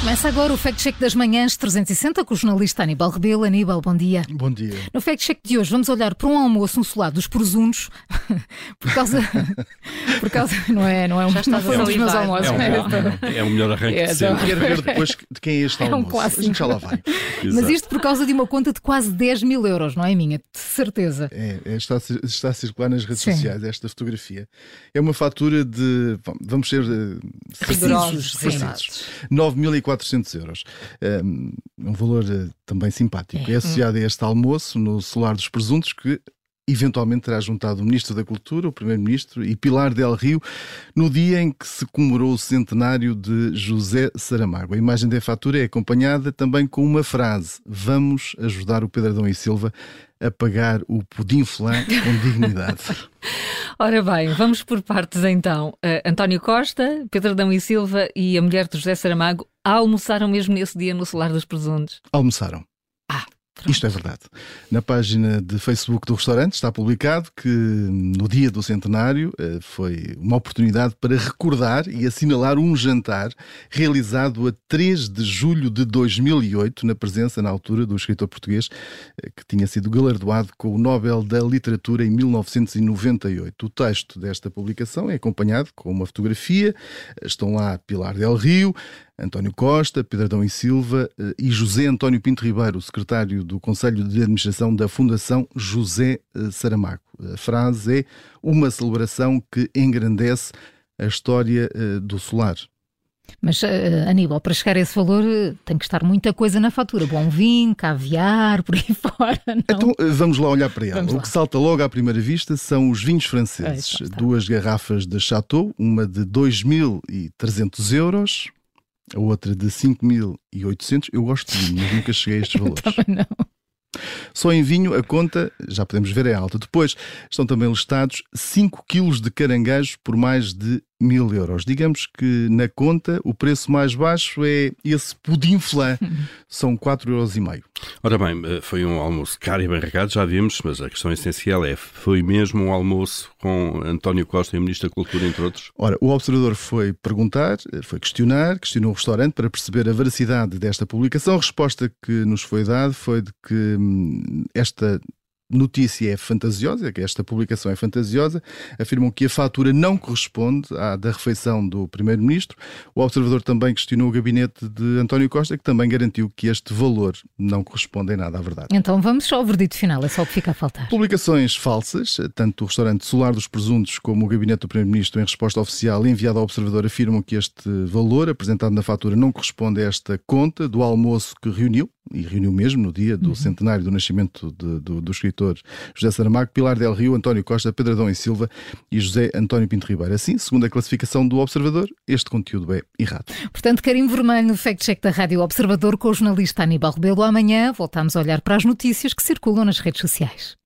Começa agora o Fact Check das Manhãs 360 com o jornalista Aníbal Rebelo. Aníbal, bom dia. Bom dia. No Fact Check de hoje vamos olhar para um almoço insulado dos presuntos por causa. por causa. Não é, não é um, Já não foi um dos meus almoços. É um, não é? é o melhor arranque É, de sempre. Quero ver depois de quem é este É um almoço. clássico. A gente já lá vai. Mas isto por causa de uma conta de quase 10 mil euros, não é minha? De certeza. É, é, está, está a circular nas redes Sim. sociais esta fotografia. É uma fatura de. vamos ser eh, Rigorosos, precisos, sim. precisos. 9.400 euros. Um, um valor eh, também simpático. É, associado a este almoço no Solar dos Presuntos que. Eventualmente terá juntado o Ministro da Cultura, o Primeiro-Ministro e Pilar Del Rio no dia em que se comemorou o centenário de José Saramago. A imagem da fatura é acompanhada também com uma frase: Vamos ajudar o Pedro Adão e Silva a pagar o pudim flan com dignidade. Ora bem, vamos por partes então. Uh, António Costa, Pedro Adão e Silva e a mulher de José Saramago almoçaram mesmo nesse dia no Solar dos Presuntos. Almoçaram. Pronto. Isto é verdade. Na página de Facebook do restaurante está publicado que no dia do centenário eh, foi uma oportunidade para recordar e assinalar um jantar realizado a 3 de julho de 2008, na presença, na altura, do escritor português eh, que tinha sido galardoado com o Nobel da Literatura em 1998. O texto desta publicação é acompanhado com uma fotografia. Estão lá Pilar Del Rio, António Costa, Pedro Adão e Silva eh, e José António Pinto Ribeiro, secretário do Conselho de Administração da Fundação José eh, Saramago. A frase é uma celebração que engrandece a história eh, do solar. Mas, Aníbal, para chegar a esse valor tem que estar muita coisa na fatura. Bom vinho, caviar, por aí fora. Não? Então vamos lá olhar para ela. Vamos O lá. que salta logo à primeira vista são os vinhos franceses. Está. Duas garrafas de Chateau, uma de 2.300 euros, a outra de 5.800. Eu gosto de vinho, mas nunca cheguei a estes valores. Também não. Só em vinho a conta, já podemos ver, é alta. Depois estão também listados 5 quilos de caranguejo por mais de mil euros. Digamos que na conta o preço mais baixo é esse pudim flan, são 4,5 euros. e meio. Ora bem, eh, foi um almoço caro e bem regado, já vimos, mas a questão essencial é: foi mesmo um almoço com António Costa e o Ministro da Cultura, entre outros? Ora, o observador foi perguntar, foi questionar, questionou o restaurante para perceber a veracidade desta publicação. A resposta que nos foi dada foi de que hum, esta notícia é fantasiosa, que esta publicação é fantasiosa. Afirmam que a fatura não corresponde à da refeição do Primeiro-Ministro. O observador também questionou o gabinete de António Costa, que também garantiu que este valor não corresponde em nada à verdade. Então vamos ao verdito final, é só o que fica a faltar. Publicações falsas, tanto o restaurante Solar dos Presuntos como o gabinete do Primeiro-Ministro, em resposta oficial enviada ao Observador, afirmam que este valor apresentado na fatura não corresponde a esta conta do almoço que reuniu, e reuniu mesmo no dia do centenário do nascimento de- do, do escritor José Saramago, Pilar Del Rio, António Costa, Pedro Adão e Silva e José António Pinto Ribeiro. Assim, segundo a classificação do Observador, este conteúdo é errado. Portanto, carimbo vermelho no Fact Check da Rádio Observador com o jornalista Aníbal Rebelo. Amanhã voltamos a olhar para as notícias que circulam nas redes sociais.